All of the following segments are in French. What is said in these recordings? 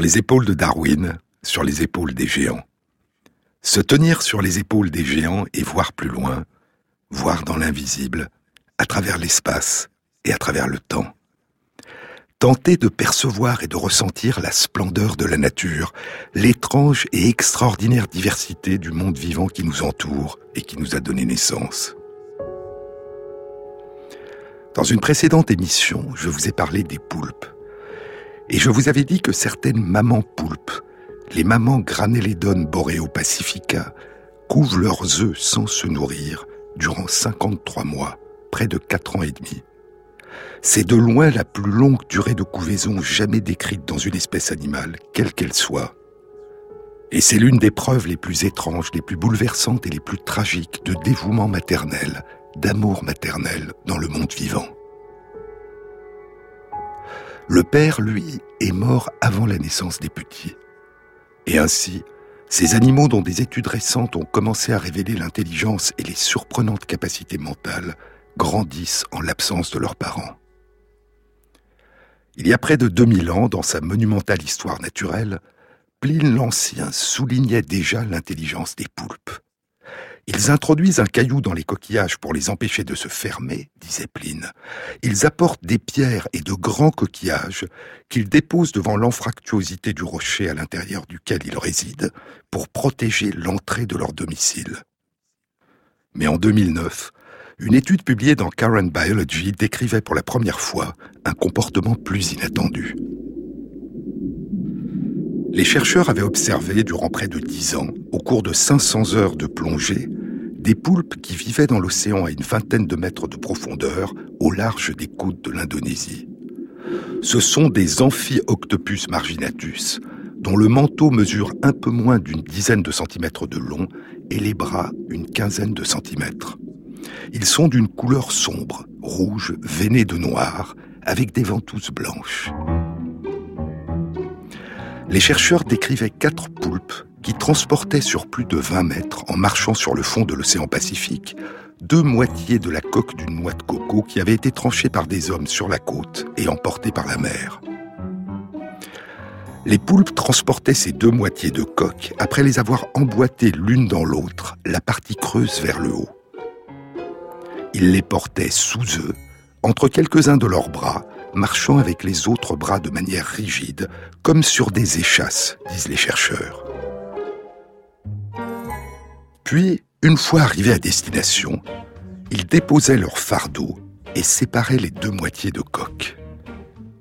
Les épaules de Darwin, sur les épaules des géants. Se tenir sur les épaules des géants et voir plus loin, voir dans l'invisible, à travers l'espace et à travers le temps. Tenter de percevoir et de ressentir la splendeur de la nature, l'étrange et extraordinaire diversité du monde vivant qui nous entoure et qui nous a donné naissance. Dans une précédente émission, je vous ai parlé des poulpes. Et je vous avais dit que certaines mamans poulpes, les mamans Graneledon boreo pacifica, couvent leurs œufs sans se nourrir durant 53 mois, près de 4 ans et demi. C'est de loin la plus longue durée de couvaison jamais décrite dans une espèce animale, quelle qu'elle soit. Et c'est l'une des preuves les plus étranges, les plus bouleversantes et les plus tragiques de dévouement maternel, d'amour maternel dans le monde vivant. Le père, lui, est mort avant la naissance des petits. Et ainsi, ces animaux dont des études récentes ont commencé à révéler l'intelligence et les surprenantes capacités mentales grandissent en l'absence de leurs parents. Il y a près de 2000 ans, dans sa monumentale histoire naturelle, Pline l'Ancien soulignait déjà l'intelligence des poulpes. Ils introduisent un caillou dans les coquillages pour les empêcher de se fermer, disait Pline. Ils apportent des pierres et de grands coquillages qu'ils déposent devant l'anfractuosité du rocher à l'intérieur duquel ils résident pour protéger l'entrée de leur domicile. Mais en 2009, une étude publiée dans Current Biology décrivait pour la première fois un comportement plus inattendu. Les chercheurs avaient observé durant près de dix ans, au cours de 500 heures de plongée, des poulpes qui vivaient dans l'océan à une vingtaine de mètres de profondeur au large des côtes de l'Indonésie. Ce sont des Amphioctopus marginatus, dont le manteau mesure un peu moins d'une dizaine de centimètres de long et les bras une quinzaine de centimètres. Ils sont d'une couleur sombre, rouge, veinée de noir, avec des ventouses blanches les chercheurs décrivaient quatre poulpes qui transportaient sur plus de 20 mètres, en marchant sur le fond de l'océan Pacifique, deux moitiés de la coque d'une noix de coco qui avait été tranchée par des hommes sur la côte et emportée par la mer. Les poulpes transportaient ces deux moitiés de coque après les avoir emboîtées l'une dans l'autre, la partie creuse vers le haut. Ils les portaient sous eux, entre quelques-uns de leurs bras, marchant avec les autres bras de manière rigide, comme sur des échasses, disent les chercheurs. Puis, une fois arrivés à destination, ils déposaient leur fardeau et séparaient les deux moitiés de coque.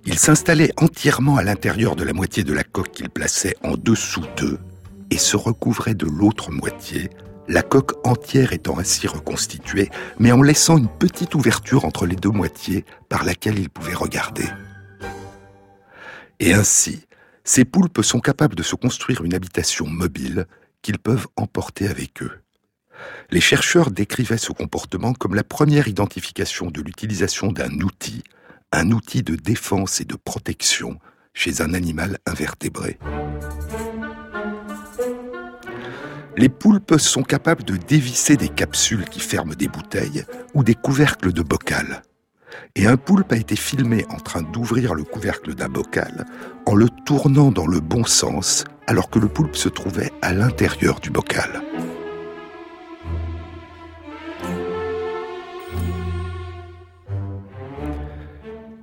Ils s'installaient entièrement à l'intérieur de la moitié de la coque qu'ils plaçaient en dessous d'eux et se recouvraient de l'autre moitié la coque entière étant ainsi reconstituée, mais en laissant une petite ouverture entre les deux moitiés par laquelle ils pouvaient regarder. Et ainsi, ces poulpes sont capables de se construire une habitation mobile qu'ils peuvent emporter avec eux. Les chercheurs décrivaient ce comportement comme la première identification de l'utilisation d'un outil, un outil de défense et de protection chez un animal invertébré. Les poulpes sont capables de dévisser des capsules qui ferment des bouteilles ou des couvercles de bocal. Et un poulpe a été filmé en train d'ouvrir le couvercle d'un bocal en le tournant dans le bon sens alors que le poulpe se trouvait à l'intérieur du bocal.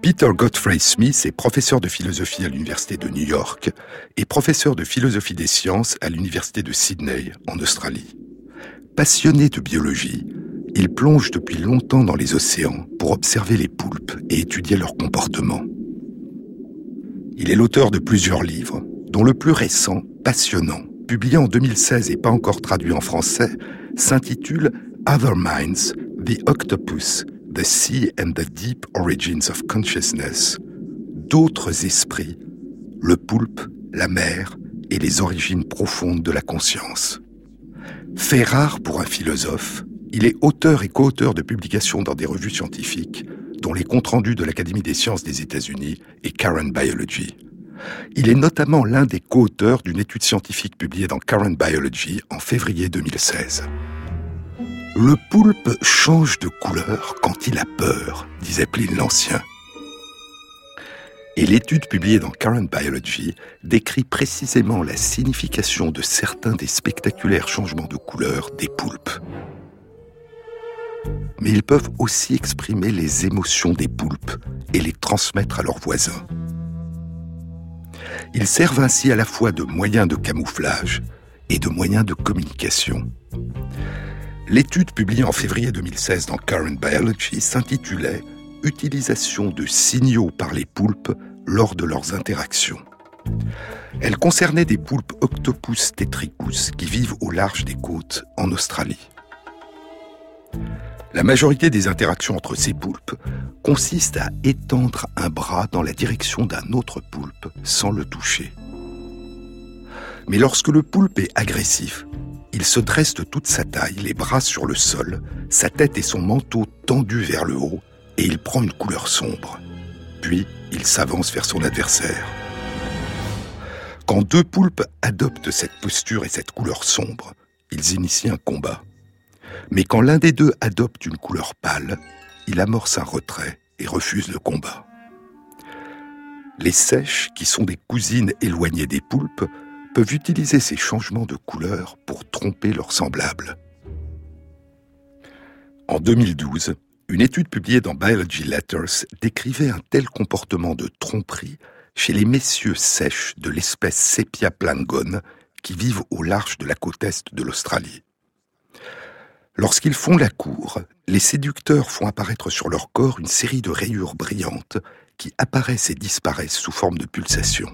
Peter Godfrey Smith est professeur de philosophie à l'Université de New York et professeur de philosophie des sciences à l'Université de Sydney, en Australie. Passionné de biologie, il plonge depuis longtemps dans les océans pour observer les poulpes et étudier leur comportement. Il est l'auteur de plusieurs livres, dont le plus récent, passionnant, publié en 2016 et pas encore traduit en français, s'intitule Other Minds, The Octopus, The Sea and the Deep Origins of Consciousness, d'autres esprits, le poulpe, la mer et les origines profondes de la conscience. Fait rare pour un philosophe, il est auteur et co-auteur de publications dans des revues scientifiques, dont les comptes rendus de l'Académie des sciences des États-Unis et Current Biology. Il est notamment l'un des co-auteurs d'une étude scientifique publiée dans Current Biology en février 2016. Le poulpe change de couleur quand il a peur, disait Pline l'Ancien. Et l'étude publiée dans Current Biology décrit précisément la signification de certains des spectaculaires changements de couleur des poulpes. Mais ils peuvent aussi exprimer les émotions des poulpes et les transmettre à leurs voisins. Ils servent ainsi à la fois de moyens de camouflage et de moyens de communication. L'étude publiée en février 2016 dans Current Biology s'intitulait Utilisation de signaux par les poulpes lors de leurs interactions. Elle concernait des poulpes Octopus tetricus qui vivent au large des côtes en Australie. La majorité des interactions entre ces poulpes consiste à étendre un bras dans la direction d'un autre poulpe sans le toucher. Mais lorsque le poulpe est agressif, il se dresse de toute sa taille, les bras sur le sol, sa tête et son manteau tendus vers le haut, et il prend une couleur sombre. Puis, il s'avance vers son adversaire. Quand deux poulpes adoptent cette posture et cette couleur sombre, ils initient un combat. Mais quand l'un des deux adopte une couleur pâle, il amorce un retrait et refuse le combat. Les sèches, qui sont des cousines éloignées des poulpes, peuvent utiliser ces changements de couleur pour tromper leurs semblables. En 2012, une étude publiée dans Biology Letters décrivait un tel comportement de tromperie chez les messieurs sèches de l'espèce Sepia plangone qui vivent au large de la côte est de l'Australie. Lorsqu'ils font la cour, les séducteurs font apparaître sur leur corps une série de rayures brillantes qui apparaissent et disparaissent sous forme de pulsations.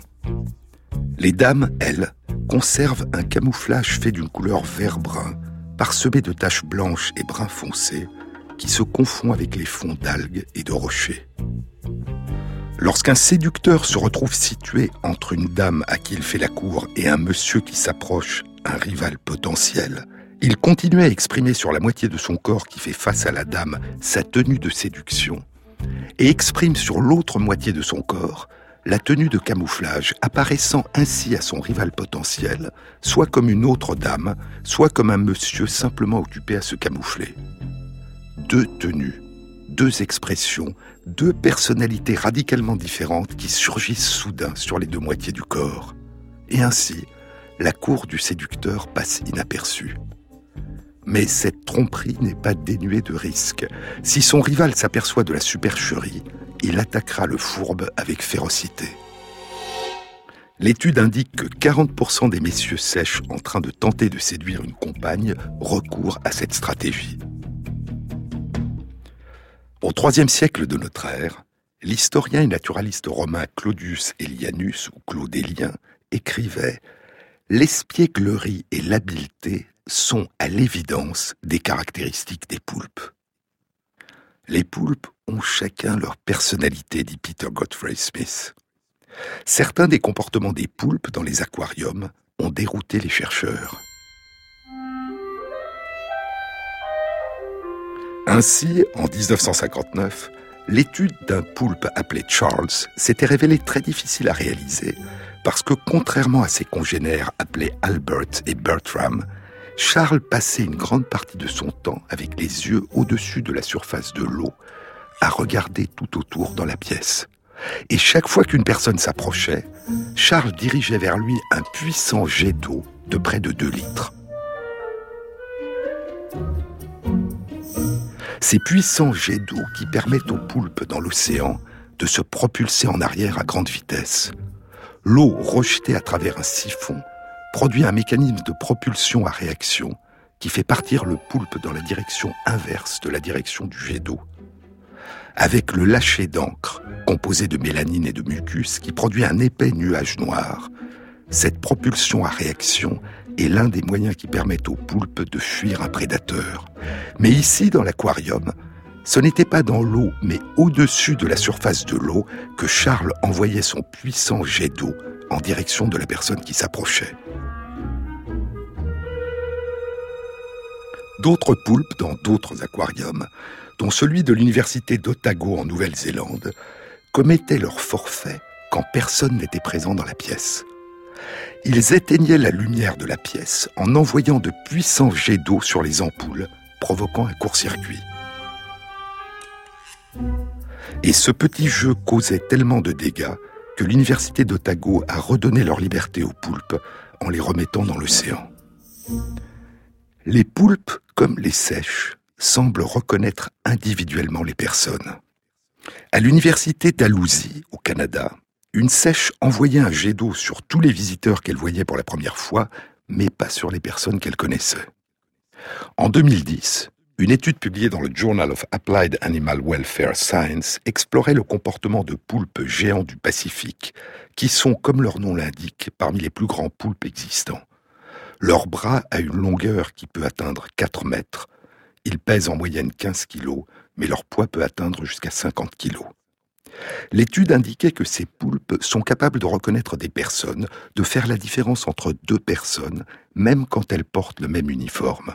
Les dames, elles, conservent un camouflage fait d'une couleur vert-brun, parsemé de taches blanches et brun foncé, qui se confond avec les fonds d'algues et de rochers. Lorsqu'un séducteur se retrouve situé entre une dame à qui il fait la cour et un monsieur qui s'approche, un rival potentiel, il continue à exprimer sur la moitié de son corps qui fait face à la dame sa tenue de séduction, et exprime sur l'autre moitié de son corps la tenue de camouflage apparaissant ainsi à son rival potentiel, soit comme une autre dame, soit comme un monsieur simplement occupé à se camoufler. Deux tenues, deux expressions, deux personnalités radicalement différentes qui surgissent soudain sur les deux moitiés du corps. Et ainsi, la cour du séducteur passe inaperçue. Mais cette tromperie n'est pas dénuée de risque. Si son rival s'aperçoit de la supercherie, il attaquera le fourbe avec férocité. L'étude indique que 40% des messieurs sèches en train de tenter de séduire une compagne recourent à cette stratégie. Au IIIe siècle de notre ère, l'historien et naturaliste romain Claudius Elianus ou Claudélien écrivait L'espièglerie et l'habileté sont à l'évidence des caractéristiques des poulpes. Les poulpes ont chacun leur personnalité, dit Peter Godfrey Smith. Certains des comportements des poulpes dans les aquariums ont dérouté les chercheurs. Ainsi, en 1959, l'étude d'un poulpe appelé Charles s'était révélée très difficile à réaliser parce que, contrairement à ses congénères appelés Albert et Bertram, Charles passait une grande partie de son temps avec les yeux au-dessus de la surface de l'eau, à regarder tout autour dans la pièce. Et chaque fois qu'une personne s'approchait, Charles dirigeait vers lui un puissant jet d'eau de près de 2 litres. Ces puissants jets d'eau qui permettent aux poulpes dans l'océan de se propulser en arrière à grande vitesse. L'eau rejetée à travers un siphon produit un mécanisme de propulsion à réaction qui fait partir le poulpe dans la direction inverse de la direction du jet d'eau. Avec le lâcher d'encre, composé de mélanine et de mucus, qui produit un épais nuage noir, cette propulsion à réaction est l'un des moyens qui permettent au poulpe de fuir un prédateur. Mais ici, dans l'aquarium, ce n'était pas dans l'eau, mais au-dessus de la surface de l'eau que Charles envoyait son puissant jet d'eau en direction de la personne qui s'approchait. D'autres poulpes dans d'autres aquariums, dont celui de l'université d'Otago en Nouvelle-Zélande, commettaient leur forfait quand personne n'était présent dans la pièce. Ils éteignaient la lumière de la pièce en envoyant de puissants jets d'eau sur les ampoules, provoquant un court-circuit. Et ce petit jeu causait tellement de dégâts que l'université d'Otago a redonné leur liberté aux poulpes en les remettant dans l'océan. Les poulpes, comme les sèches, semblent reconnaître individuellement les personnes. À l'université d'Alousie, au Canada, une sèche envoyait un jet d'eau sur tous les visiteurs qu'elle voyait pour la première fois, mais pas sur les personnes qu'elle connaissait. En 2010, une étude publiée dans le Journal of Applied Animal Welfare Science explorait le comportement de poulpes géants du Pacifique, qui sont, comme leur nom l'indique, parmi les plus grands poulpes existants. Leur bras a une longueur qui peut atteindre 4 mètres. Ils pèsent en moyenne 15 kilos, mais leur poids peut atteindre jusqu'à 50 kilos. L'étude indiquait que ces poulpes sont capables de reconnaître des personnes, de faire la différence entre deux personnes, même quand elles portent le même uniforme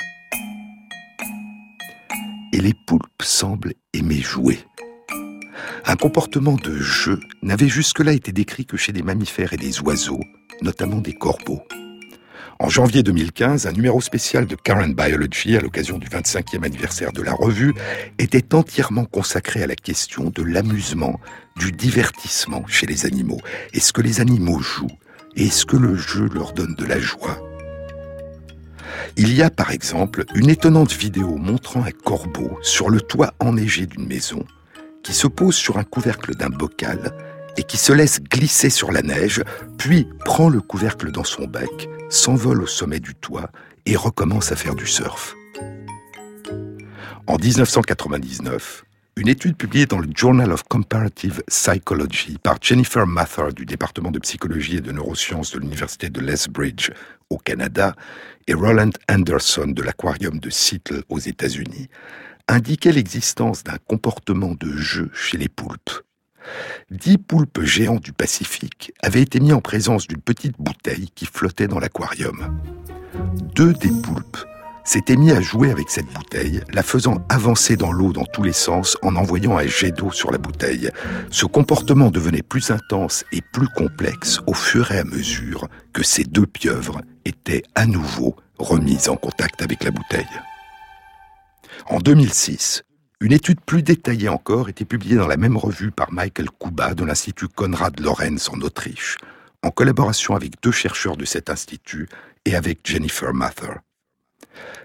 et les poulpes semblent aimer jouer. Un comportement de jeu n'avait jusque-là été décrit que chez des mammifères et des oiseaux, notamment des corbeaux. En janvier 2015, un numéro spécial de Current Biology, à l'occasion du 25e anniversaire de la revue, était entièrement consacré à la question de l'amusement, du divertissement chez les animaux. Est-ce que les animaux jouent? Est-ce que le jeu leur donne de la joie? Il y a par exemple une étonnante vidéo montrant un corbeau sur le toit enneigé d'une maison qui se pose sur un couvercle d'un bocal et qui se laisse glisser sur la neige, puis prend le couvercle dans son bec, s'envole au sommet du toit et recommence à faire du surf. En 1999, une étude publiée dans le Journal of Comparative Psychology par Jennifer Mather du département de psychologie et de neurosciences de l'université de Lethbridge au Canada et Roland Anderson de l'aquarium de Seattle aux États-Unis indiquait l'existence d'un comportement de jeu chez les poulpes. Dix poulpes géants du Pacifique avaient été mis en présence d'une petite bouteille qui flottait dans l'aquarium. Deux des poulpes s'était mis à jouer avec cette bouteille, la faisant avancer dans l'eau dans tous les sens en envoyant un jet d'eau sur la bouteille. Ce comportement devenait plus intense et plus complexe au fur et à mesure que ces deux pieuvres étaient à nouveau remises en contact avec la bouteille. En 2006, une étude plus détaillée encore était publiée dans la même revue par Michael Kuba de l'Institut Konrad Lorenz en Autriche, en collaboration avec deux chercheurs de cet institut et avec Jennifer Mather.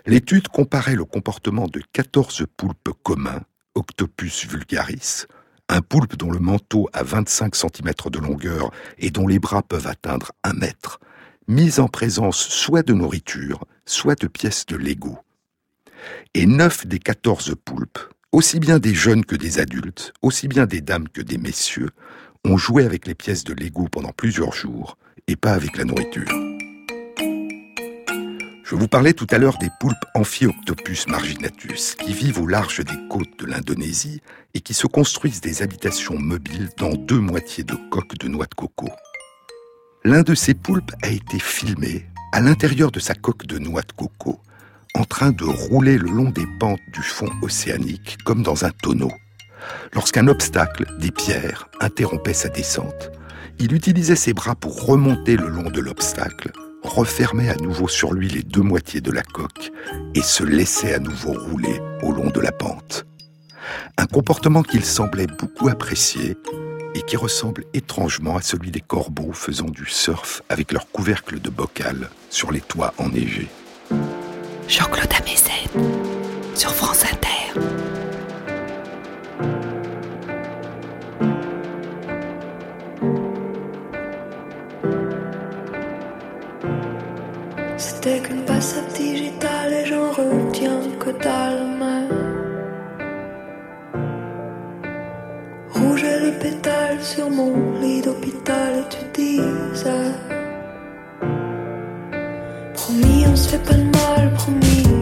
L'étude comparait le comportement de 14 poulpes communs, Octopus vulgaris, un poulpe dont le manteau a 25 cm de longueur et dont les bras peuvent atteindre un mètre, mis en présence soit de nourriture, soit de pièces de Lego. Et neuf des 14 poulpes, aussi bien des jeunes que des adultes, aussi bien des dames que des messieurs, ont joué avec les pièces de Lego pendant plusieurs jours et pas avec la nourriture. Je vous parlais tout à l'heure des poulpes Amphioctopus marginatus qui vivent au large des côtes de l'Indonésie et qui se construisent des habitations mobiles dans deux moitiés de coques de noix de coco. L'un de ces poulpes a été filmé à l'intérieur de sa coque de noix de coco, en train de rouler le long des pentes du fond océanique comme dans un tonneau. Lorsqu'un obstacle, des pierres, interrompait sa descente, il utilisait ses bras pour remonter le long de l'obstacle refermait à nouveau sur lui les deux moitiés de la coque et se laissait à nouveau rouler au long de la pente. Un comportement qu'il semblait beaucoup apprécier et qui ressemble étrangement à celui des corbeaux faisant du surf avec leur couvercle de bocal sur les toits enneigés. Jean-Claude sur France Inter. C'était qu'une passade digitale et j'en retiens que dalle. Rouge et le pétale sur mon lit d'hôpital et tu disais Promis, on se fait pas de mal, promis,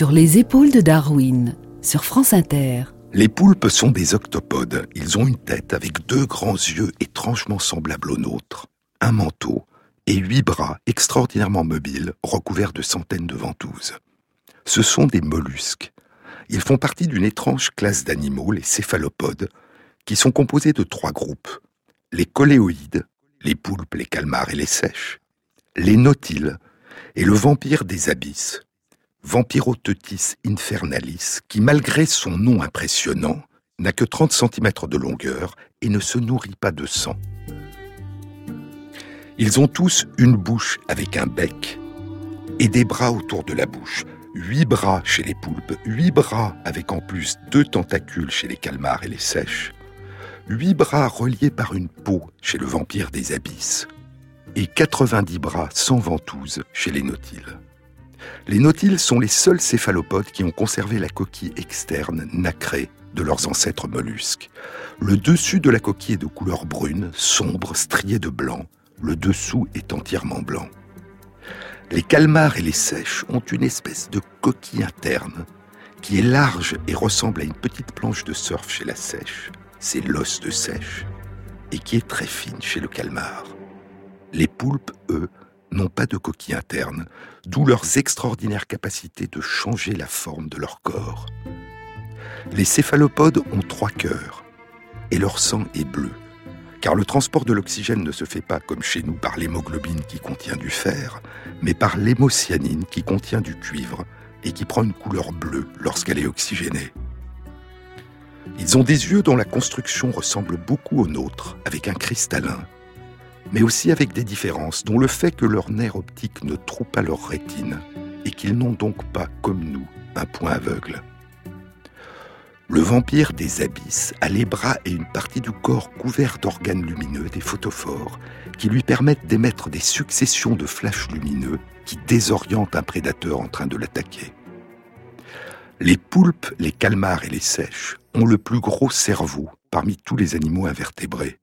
Sur les épaules de Darwin, sur France Inter. Les poulpes sont des octopodes. Ils ont une tête avec deux grands yeux étrangement semblables aux nôtres, un manteau et huit bras extraordinairement mobiles recouverts de centaines de ventouses. Ce sont des mollusques. Ils font partie d'une étrange classe d'animaux, les céphalopodes, qui sont composés de trois groupes. Les coléoïdes, les poulpes, les calmars et les sèches, les nautiles et le vampire des abysses, Vampirotetis infernalis, qui malgré son nom impressionnant, n'a que 30 cm de longueur et ne se nourrit pas de sang. Ils ont tous une bouche avec un bec et des bras autour de la bouche. Huit bras chez les poulpes, huit bras avec en plus deux tentacules chez les calmars et les sèches, huit bras reliés par une peau chez le vampire des abysses, et 90 bras sans ventouse chez les nautiles. Les nautiles sont les seuls céphalopodes qui ont conservé la coquille externe nacrée de leurs ancêtres mollusques. Le dessus de la coquille est de couleur brune, sombre, striée de blanc. Le dessous est entièrement blanc. Les calmars et les sèches ont une espèce de coquille interne qui est large et ressemble à une petite planche de surf chez la sèche. C'est l'os de sèche. Et qui est très fine chez le calmar. Les poulpes, eux, n'ont pas de coquille interne, d'où leurs extraordinaires capacités de changer la forme de leur corps. Les céphalopodes ont trois cœurs, et leur sang est bleu, car le transport de l'oxygène ne se fait pas comme chez nous par l'hémoglobine qui contient du fer, mais par l'hémocyanine qui contient du cuivre et qui prend une couleur bleue lorsqu'elle est oxygénée. Ils ont des yeux dont la construction ressemble beaucoup aux nôtres, avec un cristallin, mais aussi avec des différences, dont le fait que leur nerf optique ne trouve pas leur rétine et qu'ils n'ont donc pas, comme nous, un point aveugle. Le vampire des abysses a les bras et une partie du corps couverts d'organes lumineux, des photophores, qui lui permettent d'émettre des successions de flashs lumineux qui désorientent un prédateur en train de l'attaquer. Les poulpes, les calmars et les sèches ont le plus gros cerveau parmi tous les animaux invertébrés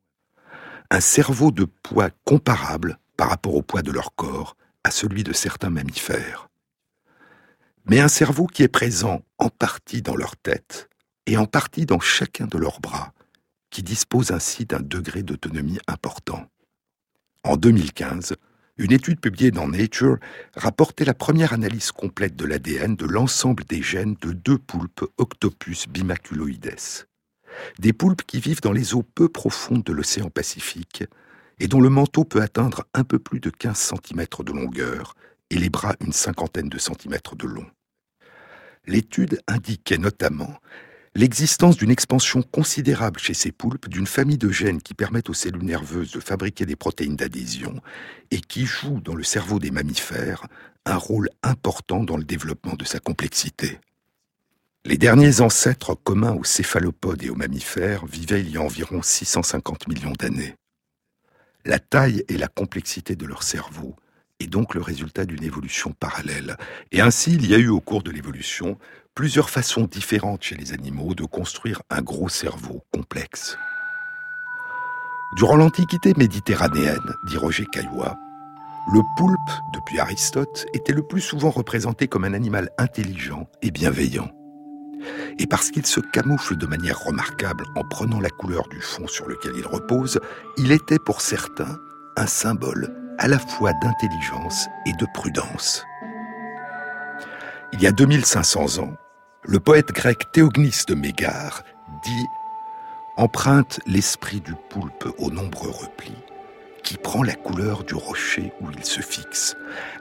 un cerveau de poids comparable par rapport au poids de leur corps à celui de certains mammifères. Mais un cerveau qui est présent en partie dans leur tête et en partie dans chacun de leurs bras, qui dispose ainsi d'un degré d'autonomie important. En 2015, une étude publiée dans Nature rapportait la première analyse complète de l'ADN de l'ensemble des gènes de deux poulpes Octopus bimaculoides des poulpes qui vivent dans les eaux peu profondes de l'océan Pacifique et dont le manteau peut atteindre un peu plus de 15 cm de longueur et les bras une cinquantaine de centimètres de long. L'étude indiquait notamment l'existence d'une expansion considérable chez ces poulpes d'une famille de gènes qui permettent aux cellules nerveuses de fabriquer des protéines d'adhésion et qui jouent dans le cerveau des mammifères un rôle important dans le développement de sa complexité. Les derniers ancêtres communs aux céphalopodes et aux mammifères vivaient il y a environ 650 millions d'années. La taille et la complexité de leur cerveau est donc le résultat d'une évolution parallèle. Et ainsi, il y a eu au cours de l'évolution plusieurs façons différentes chez les animaux de construire un gros cerveau complexe. Durant l'Antiquité méditerranéenne, dit Roger Caillois, le poulpe, depuis Aristote, était le plus souvent représenté comme un animal intelligent et bienveillant. Et parce qu'il se camoufle de manière remarquable en prenant la couleur du fond sur lequel il repose, il était pour certains un symbole à la fois d'intelligence et de prudence. Il y a 2500 ans, le poète grec Théognis de Mégare dit Emprunte l'esprit du poulpe aux nombreux replis, qui prend la couleur du rocher où il se fixe.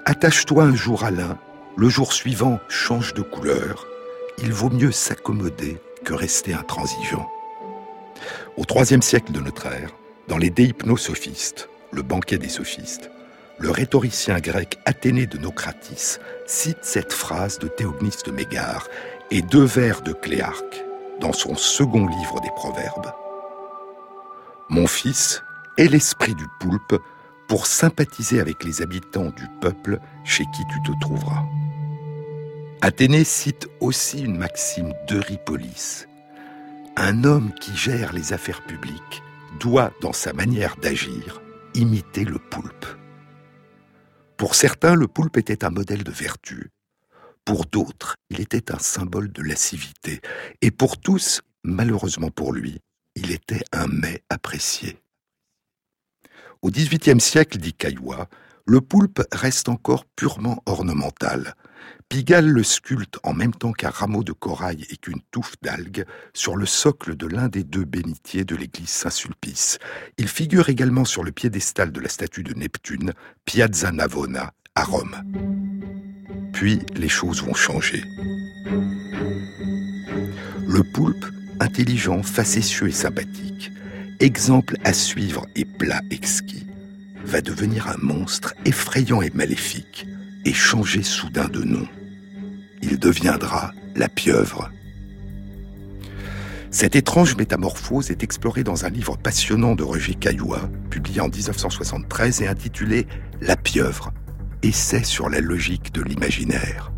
Attache-toi un jour à l'un, le jour suivant change de couleur, il vaut mieux s'accommoder que rester intransigeant. Au IIIe siècle de notre ère, dans les Déhypnosophistes, le banquet des sophistes, le rhétoricien grec Athénée de Nocratis cite cette phrase de Théognis de Mégare et deux vers de Cléarque dans son second livre des Proverbes. Mon fils, et l'esprit du poulpe pour sympathiser avec les habitants du peuple chez qui tu te trouveras. Athénée cite aussi une maxime d'Euripolis. Un homme qui gère les affaires publiques doit, dans sa manière d'agir, imiter le poulpe. Pour certains, le poulpe était un modèle de vertu. Pour d'autres, il était un symbole de lascivité. Et pour tous, malheureusement pour lui, il était un mets apprécié. Au XVIIIe siècle, dit Caillois, le poulpe reste encore purement ornemental. Pigalle le sculpte en même temps qu'un rameau de corail et qu'une touffe d'algues sur le socle de l'un des deux bénitiers de l'église Saint-Sulpice. Il figure également sur le piédestal de la statue de Neptune, Piazza Navona, à Rome. Puis les choses vont changer. Le poulpe, intelligent, facétieux et sympathique, exemple à suivre et plat exquis, va devenir un monstre effrayant et maléfique et changer soudain de nom. Il deviendra la pieuvre. Cette étrange métamorphose est explorée dans un livre passionnant de Roger Caillois, publié en 1973 et intitulé La pieuvre, essai sur la logique de l'imaginaire.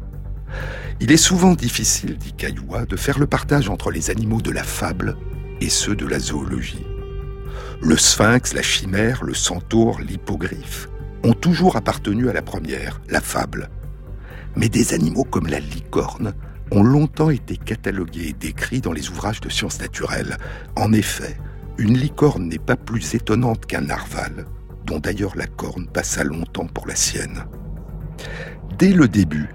Il est souvent difficile, dit Caillois, de faire le partage entre les animaux de la fable et ceux de la zoologie. Le sphinx, la chimère, le centaure, l'hippogriffe ont toujours appartenu à la première, la fable. Mais des animaux comme la licorne ont longtemps été catalogués et décrits dans les ouvrages de sciences naturelles. En effet, une licorne n'est pas plus étonnante qu'un narval, dont d'ailleurs la corne passa longtemps pour la sienne. Dès le début,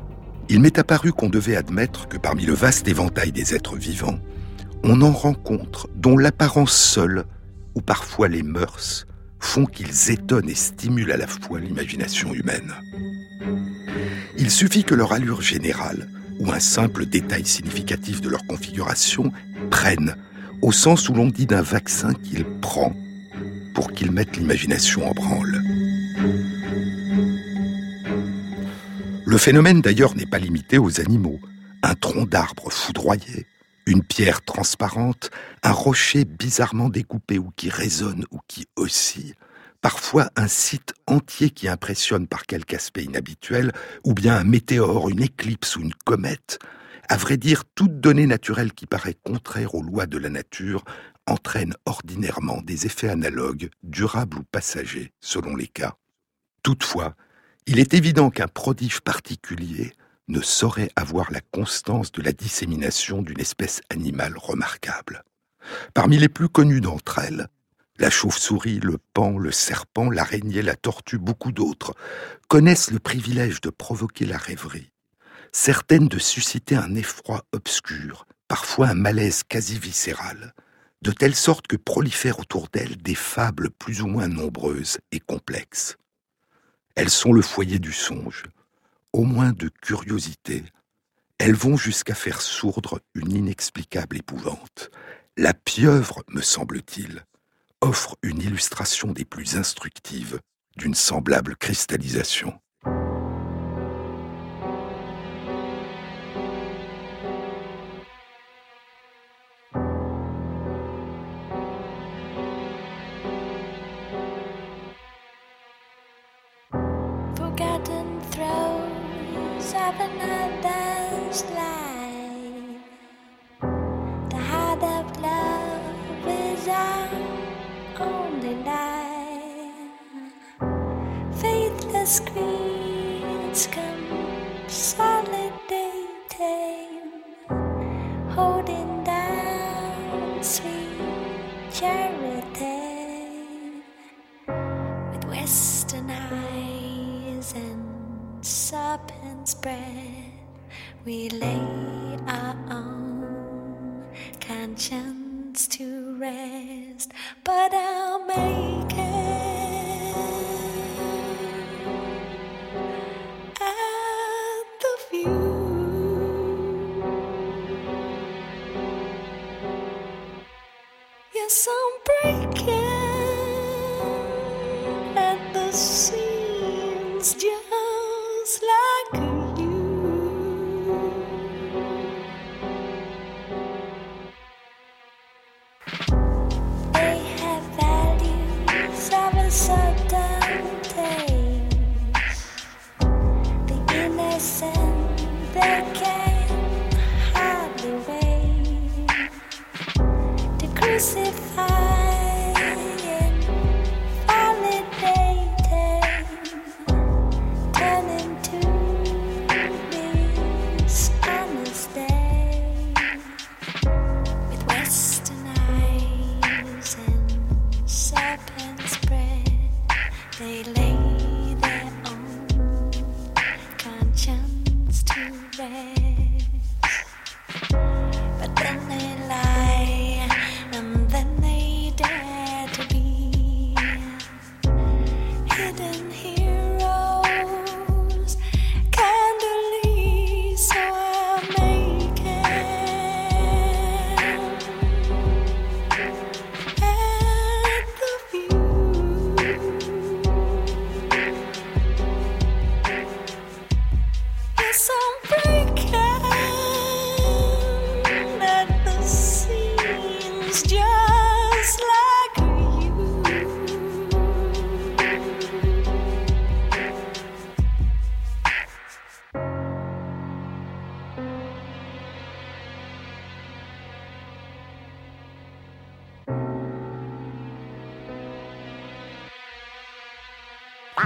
il m'est apparu qu'on devait admettre que parmi le vaste éventail des êtres vivants, on en rencontre dont l'apparence seule, ou parfois les mœurs, font qu'ils étonnent et stimulent à la fois l'imagination humaine. Il suffit que leur allure générale ou un simple détail significatif de leur configuration prenne, au sens où l'on dit d'un vaccin qu'il prend, pour qu'il mette l'imagination en branle. Le phénomène d'ailleurs n'est pas limité aux animaux. Un tronc d'arbre foudroyé, une pierre transparente, un rocher bizarrement découpé ou qui résonne ou qui oscille, parfois un site entier qui impressionne par quelque aspect inhabituel, ou bien un météore, une éclipse ou une comète, à vrai dire, toute donnée naturelle qui paraît contraire aux lois de la nature entraîne ordinairement des effets analogues, durables ou passagers, selon les cas. Toutefois, il est évident qu'un prodige particulier ne saurait avoir la constance de la dissémination d'une espèce animale remarquable. Parmi les plus connues d'entre elles, la chauve-souris, le pan, le serpent, l'araignée, la tortue, beaucoup d'autres, connaissent le privilège de provoquer la rêverie, certaines de susciter un effroi obscur, parfois un malaise quasi viscéral, de telle sorte que prolifèrent autour d'elles des fables plus ou moins nombreuses et complexes. Elles sont le foyer du songe, au moins de curiosité. Elles vont jusqu'à faire sourdre une inexplicable épouvante. La pieuvre, me semble-t-il, offre une illustration des plus instructives d'une semblable cristallisation. I'm breaking.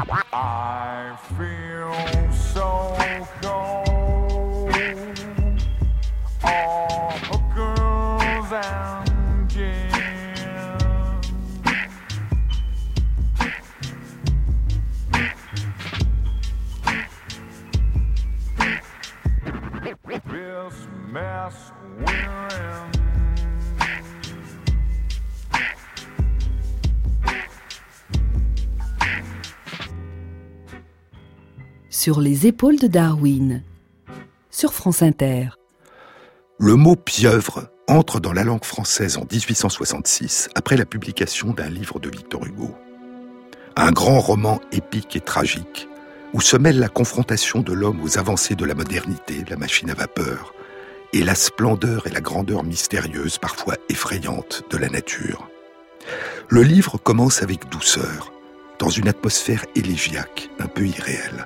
Ah. Sur les épaules de Darwin, sur France Inter. Le mot pieuvre entre dans la langue française en 1866 après la publication d'un livre de Victor Hugo. Un grand roman épique et tragique où se mêle la confrontation de l'homme aux avancées de la modernité, la machine à vapeur, et la splendeur et la grandeur mystérieuse, parfois effrayante, de la nature. Le livre commence avec douceur, dans une atmosphère élégiaque, un peu irréelle.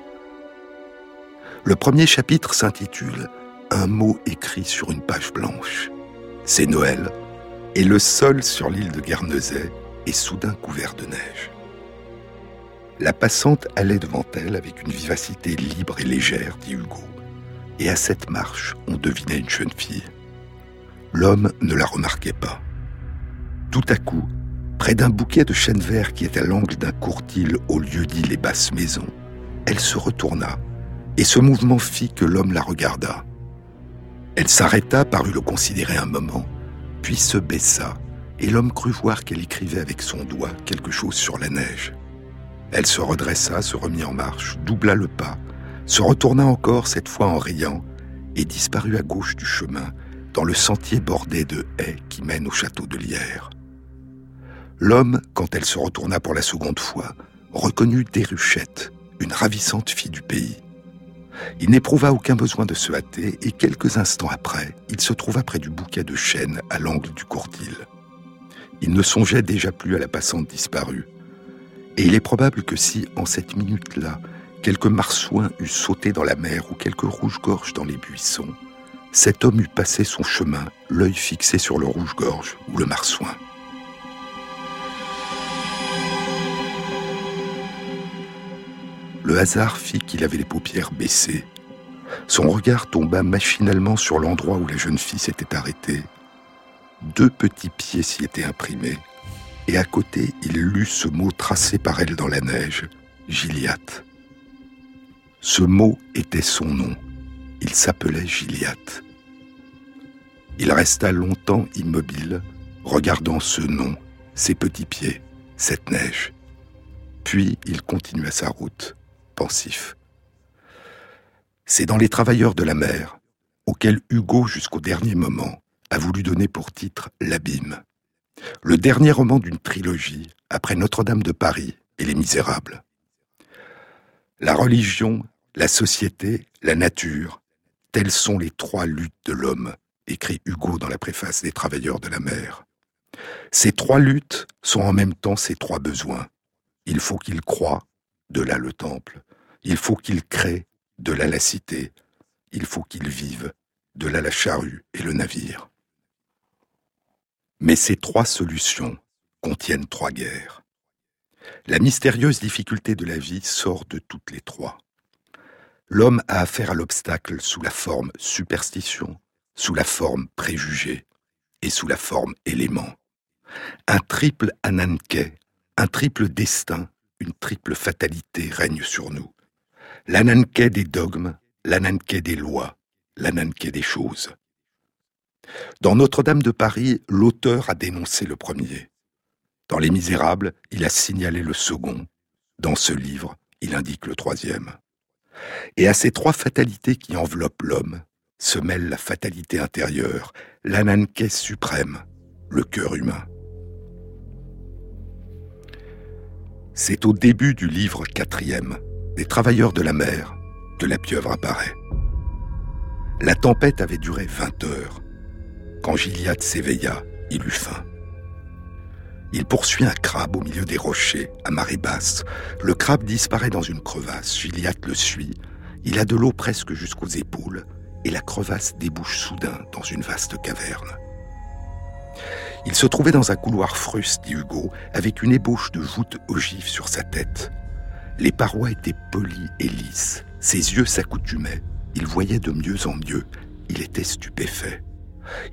Le premier chapitre s'intitule Un mot écrit sur une page blanche. C'est Noël, et le sol sur l'île de Guernesey est soudain couvert de neige. La passante allait devant elle avec une vivacité libre et légère, dit Hugo. Et à cette marche, on devinait une jeune fille. L'homme ne la remarquait pas. Tout à coup, près d'un bouquet de chênes verts qui est à l'angle d'un courtil au lieu dit les basses maisons, elle se retourna et ce mouvement fit que l'homme la regarda. Elle s'arrêta, parut le considérer un moment, puis se baissa, et l'homme crut voir qu'elle écrivait avec son doigt quelque chose sur la neige. Elle se redressa, se remit en marche, doubla le pas, se retourna encore, cette fois en riant, et disparut à gauche du chemin, dans le sentier bordé de haies qui mène au château de Lierre. L'homme, quand elle se retourna pour la seconde fois, reconnut Déruchette, une ravissante fille du pays. Il n'éprouva aucun besoin de se hâter et quelques instants après, il se trouva près du bouquet de chênes à l'angle du courtil. Il ne songeait déjà plus à la passante disparue. Et il est probable que si, en cette minute-là, quelque marsouin eût sauté dans la mer ou quelque rouge-gorge dans les buissons, cet homme eût passé son chemin, l'œil fixé sur le rouge-gorge ou le marsouin. Le hasard fit qu'il avait les paupières baissées. Son regard tomba machinalement sur l'endroit où la jeune fille s'était arrêtée. Deux petits pieds s'y étaient imprimés, et à côté il lut ce mot tracé par elle dans la neige, Gilliatt. Ce mot était son nom. Il s'appelait Gilliatt. Il resta longtemps immobile, regardant ce nom, ses petits pieds, cette neige. Puis il continua sa route. C'est dans Les Travailleurs de la mer, auquel Hugo, jusqu'au dernier moment, a voulu donner pour titre L'Abîme, le dernier roman d'une trilogie après Notre-Dame de Paris et Les Misérables. La religion, la société, la nature, telles sont les trois luttes de l'homme, écrit Hugo dans la préface des Travailleurs de la mer. Ces trois luttes sont en même temps ses trois besoins. Il faut qu'il croie, de là le temple. Il faut qu'il crée, de la cité. Il faut qu'il vive, de là la charrue et le navire. Mais ces trois solutions contiennent trois guerres. La mystérieuse difficulté de la vie sort de toutes les trois. L'homme a affaire à l'obstacle sous la forme superstition, sous la forme préjugé et sous la forme élément. Un triple ananke, un triple destin une triple fatalité règne sur nous. L'ananquet des dogmes, l'ananquet des lois, l'ananquet des choses. Dans Notre-Dame de Paris, l'auteur a dénoncé le premier. Dans Les Misérables, il a signalé le second. Dans ce livre, il indique le troisième. Et à ces trois fatalités qui enveloppent l'homme se mêle la fatalité intérieure, l'ananquet suprême, le cœur humain. C'est au début du livre quatrième, des travailleurs de la mer, que la pieuvre apparaît. La tempête avait duré vingt heures. Quand Gilliatt s'éveilla, il eut faim. Il poursuit un crabe au milieu des rochers, à marée basse. Le crabe disparaît dans une crevasse. Gilliatt le suit. Il a de l'eau presque jusqu'aux épaules, et la crevasse débouche soudain dans une vaste caverne. Il se trouvait dans un couloir fruste, dit Hugo, avec une ébauche de voûte ogive sur sa tête. Les parois étaient polies et lisses. Ses yeux s'accoutumaient. Il voyait de mieux en mieux. Il était stupéfait.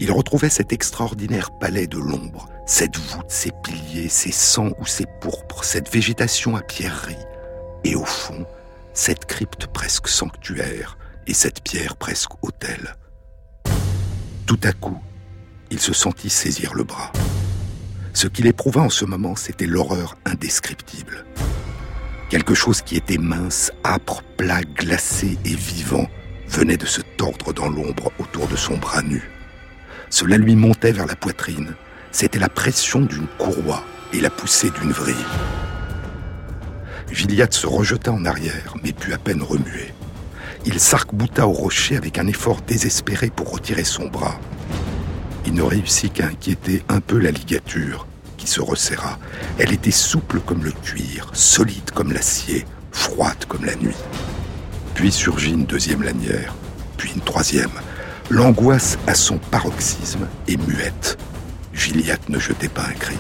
Il retrouvait cet extraordinaire palais de l'ombre, cette voûte, ses piliers, ses sangs ou ses pourpres, cette végétation à pierreries, et au fond, cette crypte presque sanctuaire et cette pierre presque autel. Tout à coup, il se sentit saisir le bras. Ce qu'il éprouva en ce moment, c'était l'horreur indescriptible. Quelque chose qui était mince, âpre, plat, glacé et vivant venait de se tordre dans l'ombre autour de son bras nu. Cela lui montait vers la poitrine. C'était la pression d'une courroie et la poussée d'une vrille. Gilliatt se rejeta en arrière, mais put à peine remuer. Il s'arc-bouta au rocher avec un effort désespéré pour retirer son bras. Il ne réussit qu'à inquiéter un peu la ligature, se resserra. Elle était souple comme le cuir, solide comme l'acier, froide comme la nuit. Puis surgit une deuxième lanière, puis une troisième. L'angoisse à son paroxysme est muette. Gilliatt ne jetait pas un cri.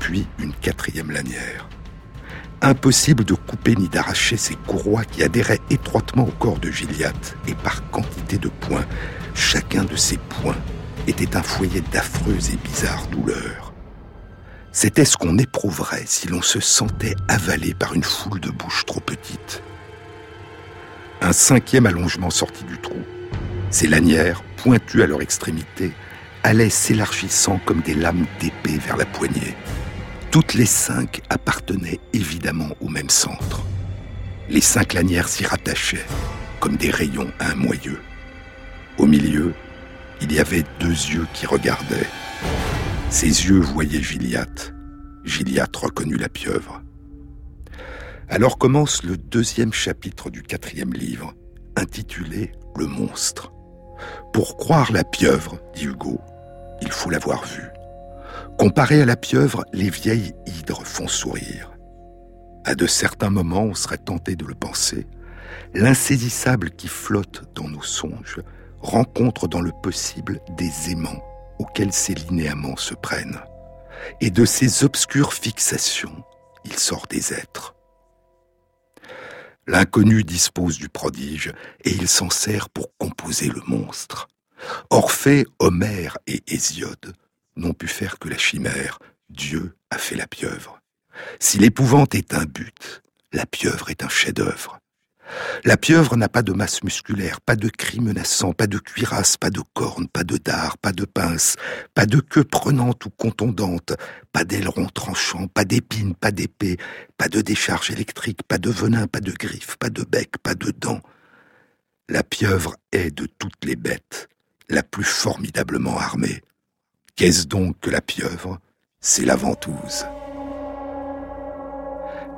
Puis une quatrième lanière. Impossible de couper ni d'arracher ces courroies qui adhéraient étroitement au corps de Gilliatt, et par quantité de points, chacun de ces points était un foyer d'affreuses et bizarres douleurs. C'était ce qu'on éprouverait si l'on se sentait avalé par une foule de bouches trop petites. Un cinquième allongement sortit du trou. Ces lanières, pointues à leur extrémité, allaient s'élargissant comme des lames d'épée vers la poignée. Toutes les cinq appartenaient évidemment au même centre. Les cinq lanières s'y rattachaient, comme des rayons à un moyeu. Au milieu, il y avait deux yeux qui regardaient. Ces yeux voyaient Gilliatt. Gilliatt reconnut la pieuvre. Alors commence le deuxième chapitre du quatrième livre, intitulé Le monstre. Pour croire la pieuvre, dit Hugo, il faut l'avoir vue. Comparé à la pieuvre, les vieilles hydres font sourire. À de certains moments, on serait tenté de le penser. L'insaisissable qui flotte dans nos songes rencontre dans le possible des aimants auxquels ces linéaments se prennent. Et de ces obscures fixations, il sort des êtres. L'inconnu dispose du prodige et il s'en sert pour composer le monstre. Orphée, Homère et Hésiode n'ont pu faire que la chimère. Dieu a fait la pieuvre. Si l'épouvante est un but, la pieuvre est un chef-d'œuvre. La pieuvre n'a pas de masse musculaire, pas de cri menaçant, pas de cuirasse, pas de cornes, pas de dard, pas de pince, pas de queue prenante ou contondante, pas d'aileron tranchant, pas d'épines, pas d'épée, pas de décharge électrique, pas de venin, pas de griffes, pas de bec, pas de dents. La pieuvre est de toutes les bêtes la plus formidablement armée. Qu'est-ce donc que la pieuvre C'est la ventouse.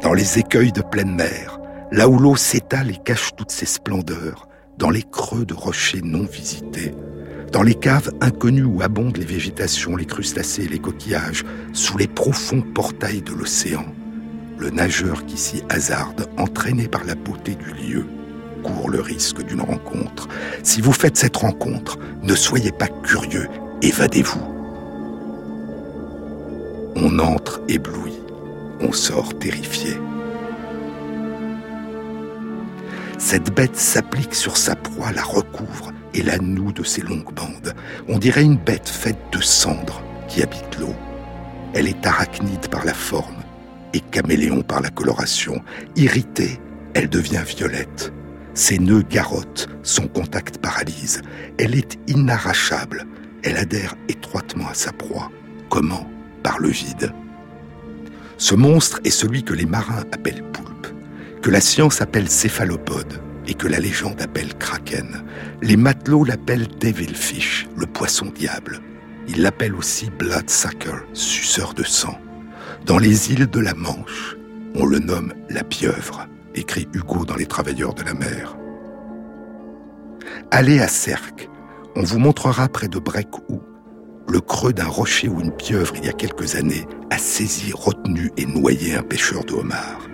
Dans les écueils de pleine mer, là où l'eau s'étale et cache toutes ses splendeurs, dans les creux de rochers non visités, dans les caves inconnues où abondent les végétations, les crustacés, les coquillages, sous les profonds portails de l'océan, le nageur qui s'y hasarde, entraîné par la beauté du lieu, court le risque d'une rencontre. Si vous faites cette rencontre, ne soyez pas curieux, évadez-vous. On entre ébloui, on sort terrifié. Cette bête s'applique sur sa proie, la recouvre et la noue de ses longues bandes. On dirait une bête faite de cendres qui habite l'eau. Elle est arachnide par la forme et caméléon par la coloration. Irritée, elle devient violette. Ses nœuds garrottent, son contact paralyse. Elle est inarrachable. Elle adhère étroitement à sa proie. Comment? Par le vide. Ce monstre est celui que les marins appellent poulpe, que la science appelle céphalopode et que la légende appelle kraken. Les matelots l'appellent devilfish, le poisson diable. Ils l'appellent aussi bloodsucker, suceur de sang. Dans les îles de la Manche, on le nomme la pieuvre, écrit Hugo dans Les Travailleurs de la mer. Allez à Cercle, on vous montrera près de Brecqhou le creux d'un rocher où une pieuvre, il y a quelques années, a saisi, retenu et noyé un pêcheur de homard.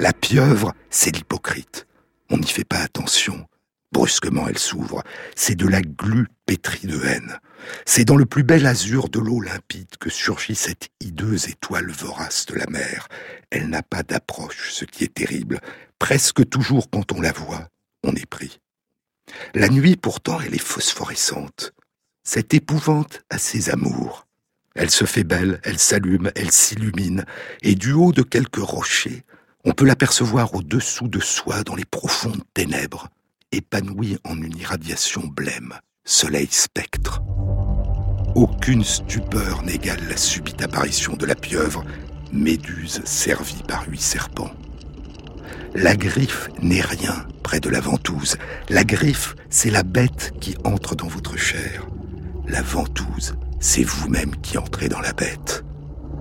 La pieuvre, c'est l'hypocrite. On n'y fait pas attention. Brusquement, elle s'ouvre. C'est de la glu pétrie de haine. C'est dans le plus bel azur de l'eau limpide que surgit cette hideuse étoile vorace de la mer. Elle n'a pas d'approche, ce qui est terrible. Presque toujours quand on la voit, on est pris. La nuit, pourtant, elle est phosphorescente. Cette épouvante a ses amours. Elle se fait belle, elle s'allume, elle s'illumine, et du haut de quelques rochers, on peut l'apercevoir au-dessous de soi dans les profondes ténèbres, épanouie en une irradiation blême, soleil spectre. Aucune stupeur n'égale la subite apparition de la pieuvre, méduse servie par huit serpents. La griffe n'est rien près de la ventouse. La griffe, c'est la bête qui entre dans votre chair. La ventouse, c'est vous-même qui entrez dans la bête.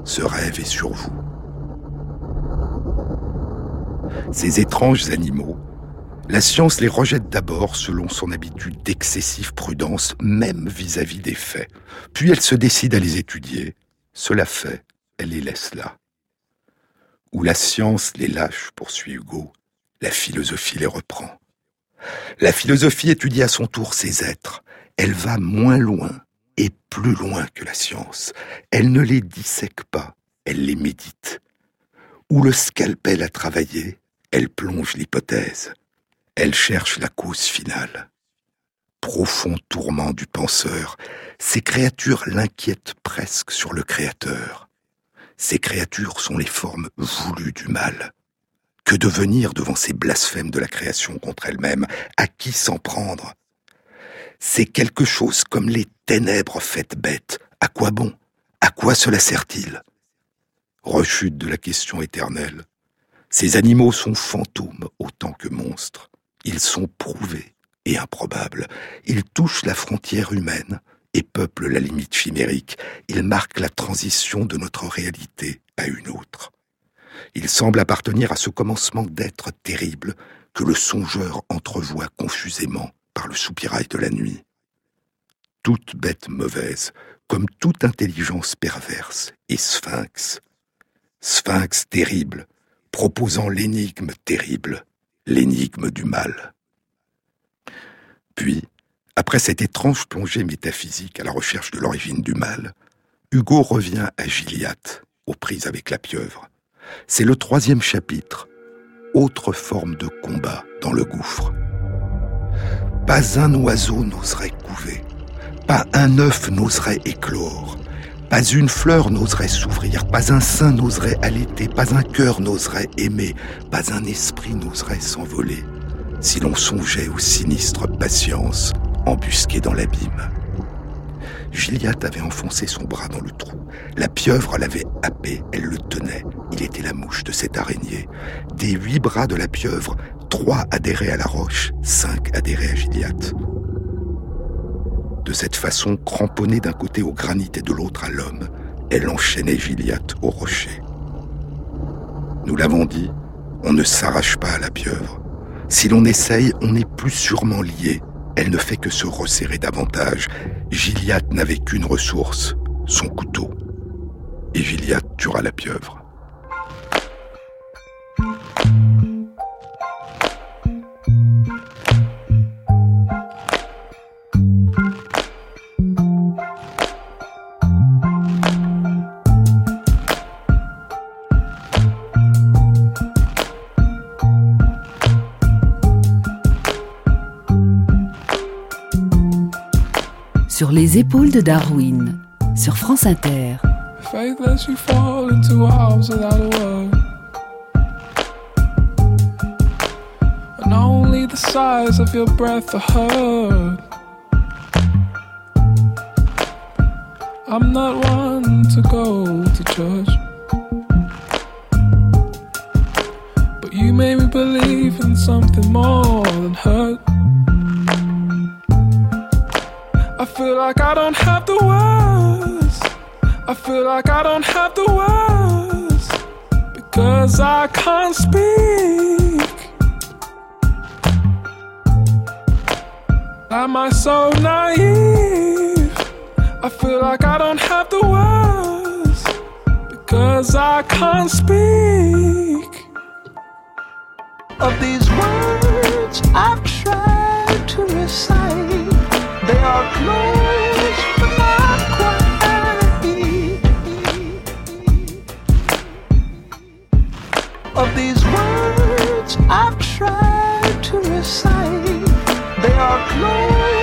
Ce rêve est sur vous. Ces étranges animaux, la science les rejette d'abord selon son habitude d'excessive prudence, même vis-à-vis des faits. Puis elle se décide à les étudier. Cela fait, elle les laisse là. Où la science les lâche, poursuit Hugo, la philosophie les reprend. La philosophie étudie à son tour ces êtres. Elle va moins loin et plus loin que la science. Elle ne les dissèque pas, elle les médite. Où le scalpel a travaillé, elle plonge l'hypothèse. Elle cherche la cause finale. Profond tourment du penseur, ces créatures l'inquiètent presque sur le Créateur. Ces créatures sont les formes voulues du mal. Que devenir devant ces blasphèmes de la création contre elle-même? À qui s'en prendre? C'est quelque chose comme les ténèbres faites bêtes. À quoi bon? À quoi cela sert-il? Rechute de la question éternelle. Ces animaux sont fantômes autant que monstres. Ils sont prouvés et improbables. Ils touchent la frontière humaine et peuple la limite chimérique. Il marque la transition de notre réalité à une autre. Il semble appartenir à ce commencement d'être terrible que le songeur entrevoit confusément par le soupirail de la nuit. Toute bête mauvaise, comme toute intelligence perverse, est sphinx. Sphinx terrible, proposant l'énigme terrible, l'énigme du mal. Puis, après cette étrange plongée métaphysique à la recherche de l'origine du mal, Hugo revient à Gilliatt, aux prises avec la pieuvre. C'est le troisième chapitre, autre forme de combat dans le gouffre. Pas un oiseau n'oserait couver, pas un œuf n'oserait éclore, pas une fleur n'oserait s'ouvrir, pas un sein n'oserait allaiter, pas un cœur n'oserait aimer, pas un esprit n'oserait s'envoler, si l'on songeait aux sinistres patience embusqué dans l'abîme. Gilliatt avait enfoncé son bras dans le trou. La pieuvre l'avait happé, elle le tenait. Il était la mouche de cette araignée. Des huit bras de la pieuvre, trois adhéraient à la roche, cinq adhéraient à Gilliatt. De cette façon, cramponnée d'un côté au granit et de l'autre à l'homme, elle enchaînait Gilliatt au rocher. Nous l'avons dit, on ne s'arrache pas à la pieuvre. Si l'on essaye, on est plus sûrement lié, elle ne fait que se resserrer davantage. Gilliatt n'avait qu'une ressource, son couteau. Et Gilliatt tuera la pieuvre. Sur épaules de Darwin, sur France Inter. faith lets you fall into arms without a word. And only the sighs of your breath are heard. I'm not one to go to church. But you made me believe in something more than hurt. Feel like I don't have the words. I feel like I don't have the words. Because I can't speak. Am I so naive? I feel like I don't have the words. Because I can't speak. Of these words I've tried to recite, they are close but not quite. Of these words I've tried to recite, they are close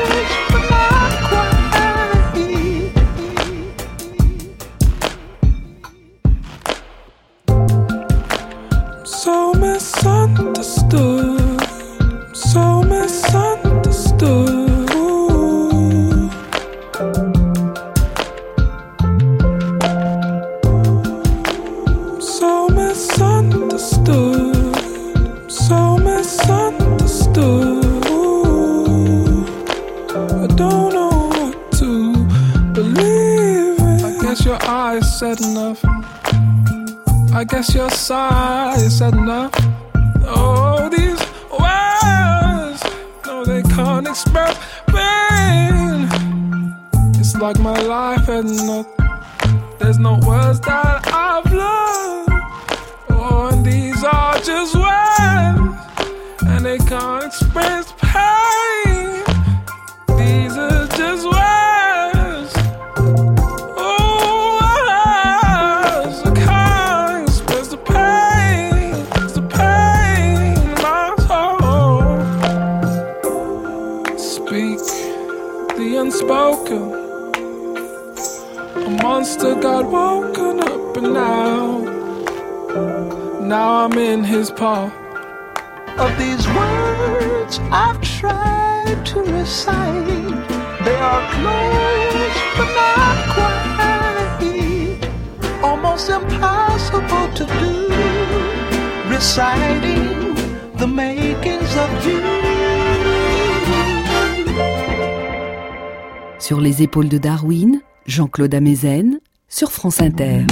Sur les épaules de Darwin, Jean-Claude Amezen, sur France Inter.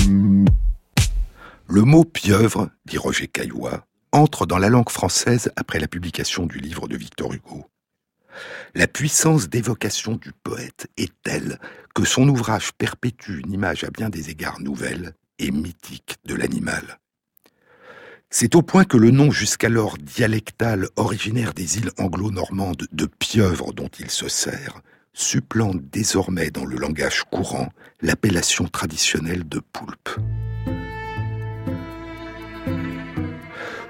Le mot pieuvre, dit Roger Caillois, entre dans la langue française après la publication du livre de Victor Hugo. La puissance d'évocation du poète est telle que son ouvrage perpétue une image à bien des égards nouvelle et mythique de l'animal. C'est au point que le nom jusqu'alors dialectal originaire des îles anglo-normandes de pieuvre dont il se sert supplante désormais dans le langage courant l'appellation traditionnelle de poulpe.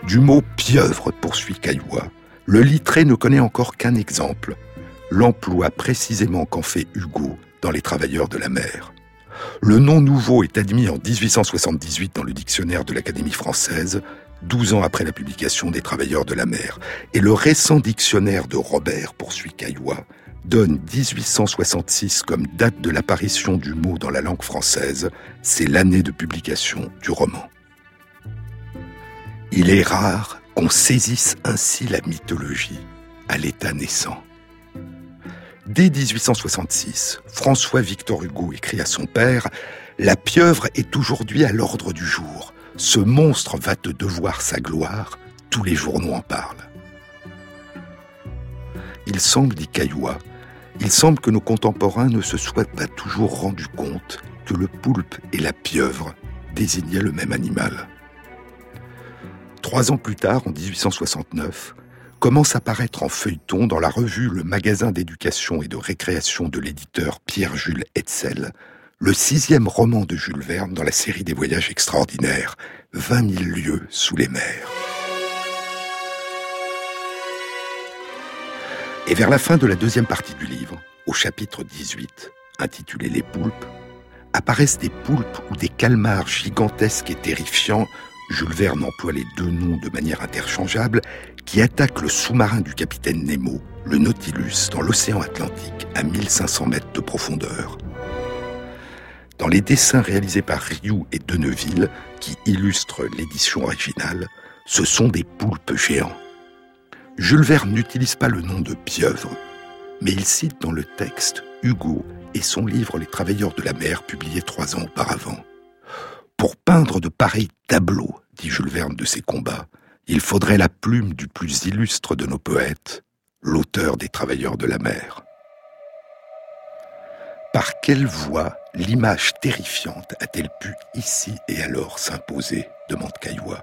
Du mot pieuvre, poursuit Caillois, le littré ne connaît encore qu'un exemple, l'emploi précisément qu'en fait Hugo dans Les Travailleurs de la mer. Le nom nouveau est admis en 1878 dans le dictionnaire de l'Académie française, 12 ans après la publication des Travailleurs de la mer, et le récent dictionnaire de Robert, poursuit Caillois, donne 1866 comme date de l'apparition du mot dans la langue française, c'est l'année de publication du roman. Il est rare qu'on saisisse ainsi la mythologie à l'état naissant. Dès 1866, François Victor Hugo écrit à son père La pieuvre est aujourd'hui à l'ordre du jour. Ce monstre va te devoir sa gloire. Tous les journaux en parlent. Il semble, dit Caillois, il semble que nos contemporains ne se soient pas toujours rendus compte que le poulpe et la pieuvre désignaient le même animal. Trois ans plus tard, en 1869, commence à paraître en feuilleton dans la revue Le Magasin d'éducation et de récréation de l'éditeur Pierre-Jules Hetzel, le sixième roman de Jules Verne dans la série des voyages extraordinaires, 20 000 lieues sous les mers. Et vers la fin de la deuxième partie du livre, au chapitre 18, intitulé Les poulpes, apparaissent des poulpes ou des calmars gigantesques et terrifiants, Jules Verne emploie les deux noms de manière interchangeable, qui attaquent le sous-marin du capitaine Nemo, le Nautilus, dans l'océan Atlantique à 1500 mètres de profondeur. Dans les dessins réalisés par Rioux et Deneville, qui illustrent l'édition originale, ce sont des poulpes géants. Jules Verne n'utilise pas le nom de pieuvre, mais il cite dans le texte Hugo et son livre Les travailleurs de la mer, publié trois ans auparavant. Pour peindre de pareils tableaux, dit Jules Verne de ses combats, il faudrait la plume du plus illustre de nos poètes, l'auteur des travailleurs de la mer. Par quelle voie l'image terrifiante a-t-elle pu ici et alors s'imposer demande Caillois.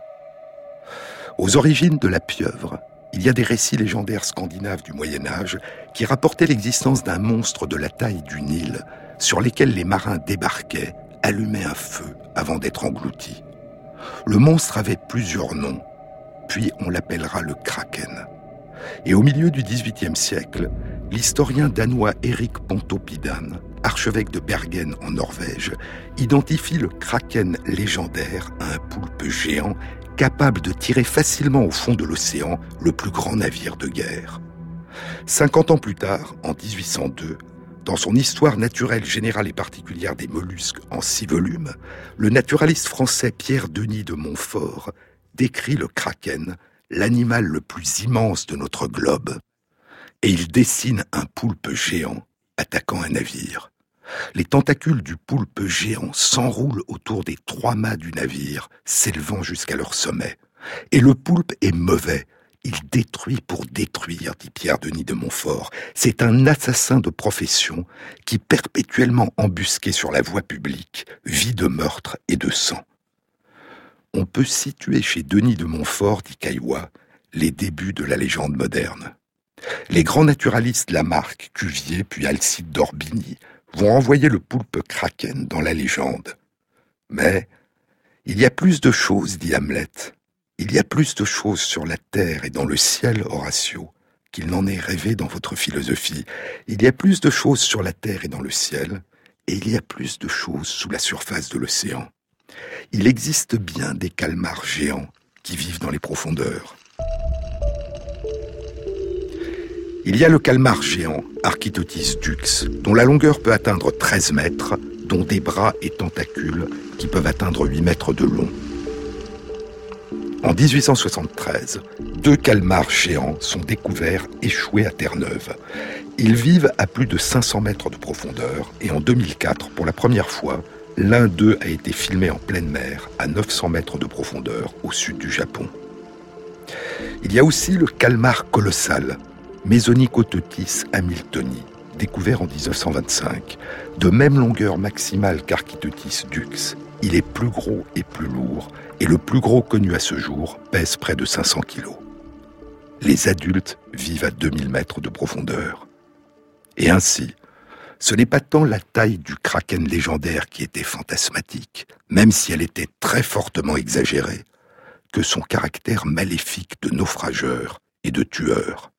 Aux origines de la pieuvre, il y a des récits légendaires scandinaves du Moyen Âge qui rapportaient l'existence d'un monstre de la taille d'une île sur lesquels les marins débarquaient, allumaient un feu avant d'être engloutis. Le monstre avait plusieurs noms, puis on l'appellera le Kraken. Et au milieu du XVIIIe siècle, l'historien danois Erik Pontoppidan, archevêque de Bergen en Norvège, identifie le kraken légendaire à un poulpe géant capable de tirer facilement au fond de l'océan le plus grand navire de guerre. Cinquante ans plus tard, en 1802, dans son Histoire naturelle générale et particulière des mollusques en six volumes, le naturaliste français Pierre Denis de Montfort décrit le kraken, l'animal le plus immense de notre globe, et il dessine un poulpe géant attaquant un navire. Les tentacules du poulpe géant s'enroulent autour des trois mâts du navire, s'élevant jusqu'à leur sommet. Et le poulpe est mauvais. Il détruit pour détruire, dit Pierre-Denis de Montfort. C'est un assassin de profession qui, perpétuellement embusqué sur la voie publique, vit de meurtre et de sang. On peut situer chez Denis de Montfort, dit Caillois, les débuts de la légende moderne. Les grands naturalistes Lamarck, Cuvier, puis Alcide d'Orbigny vont envoyer le poulpe kraken dans la légende. Mais il y a plus de choses, dit Hamlet. Il y a plus de choses sur la terre et dans le ciel, Horatio, qu'il n'en est rêvé dans votre philosophie. Il y a plus de choses sur la terre et dans le ciel, et il y a plus de choses sous la surface de l'océan. Il existe bien des calmars géants qui vivent dans les profondeurs. Il y a le calmar géant, Architotis dux, dont la longueur peut atteindre 13 mètres, dont des bras et tentacules qui peuvent atteindre 8 mètres de long. En 1873, deux calmars géants sont découverts échoués à Terre-Neuve. Ils vivent à plus de 500 mètres de profondeur et en 2004, pour la première fois, l'un d'eux a été filmé en pleine mer à 900 mètres de profondeur au sud du Japon. Il y a aussi le calmar colossal, Mesonicototis hamiltoni, découvert en 1925, de même longueur maximale qu'Architotis dux. Il est plus gros et plus lourd, et le plus gros connu à ce jour pèse près de 500 kilos. Les adultes vivent à 2000 mètres de profondeur. Et ainsi, ce n'est pas tant la taille du kraken légendaire qui était fantasmatique, même si elle était très fortement exagérée, que son caractère maléfique de naufrageur et de tueur.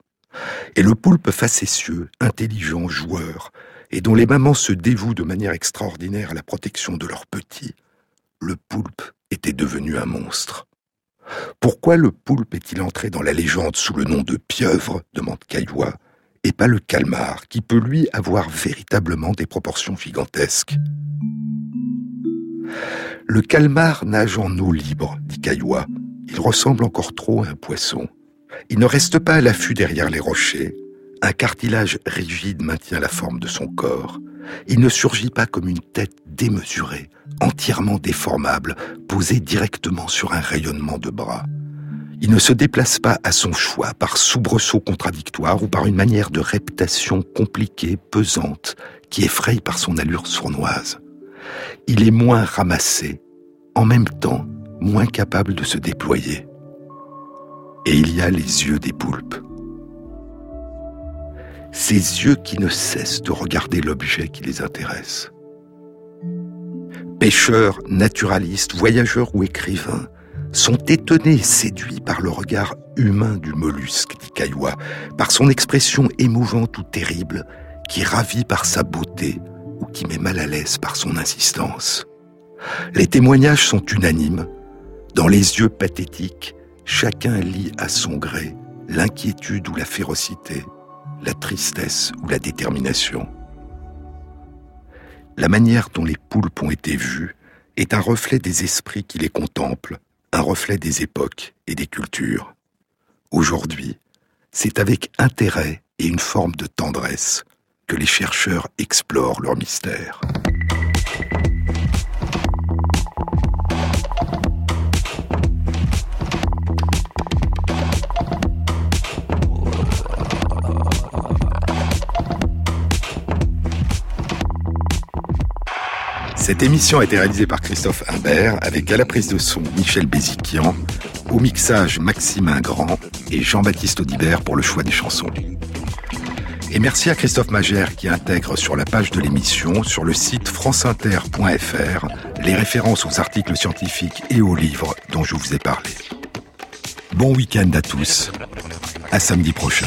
Et le poulpe facétieux, intelligent, joueur, et dont les mamans se dévouent de manière extraordinaire à la protection de leurs petits, le poulpe était devenu un monstre. Pourquoi le poulpe est-il entré dans la légende sous le nom de pieuvre demande Caillois, et pas le calmar, qui peut lui avoir véritablement des proportions gigantesques? Le calmar nage en eau libre, dit Caillois. Il ressemble encore trop à un poisson. Il ne reste pas à l'affût derrière les rochers. Un cartilage rigide maintient la forme de son corps. Il ne surgit pas comme une tête démesurée, entièrement déformable, posée directement sur un rayonnement de bras. Il ne se déplace pas à son choix par soubresauts contradictoires ou par une manière de reptation compliquée, pesante, qui effraie par son allure sournoise. Il est moins ramassé, en même temps moins capable de se déployer et il y a les yeux des poulpes. Ces yeux qui ne cessent de regarder l'objet qui les intéresse. Pêcheurs, naturalistes, voyageurs ou écrivains sont étonnés séduits par le regard humain du mollusque, dit Caillois, par son expression émouvante ou terrible, qui ravit par sa beauté ou qui met mal à l'aise par son insistance. Les témoignages sont unanimes. Dans les yeux pathétiques, chacun lit à son gré l'inquiétude ou la férocité, la tristesse ou la détermination. La manière dont les poulpes ont été vues est un reflet des esprits qui les contemplent, un reflet des époques et des cultures. Aujourd'hui, c'est avec intérêt et une forme de tendresse que les chercheurs explorent leur mystère. Cette émission a été réalisée par Christophe Imbert avec à la prise de son Michel Béziquian, au mixage Maxime Ingrand et Jean-Baptiste Audibert pour le choix des chansons. Et merci à Christophe Magère qui intègre sur la page de l'émission, sur le site franceinter.fr, les références aux articles scientifiques et aux livres dont je vous ai parlé. Bon week-end à tous. À samedi prochain.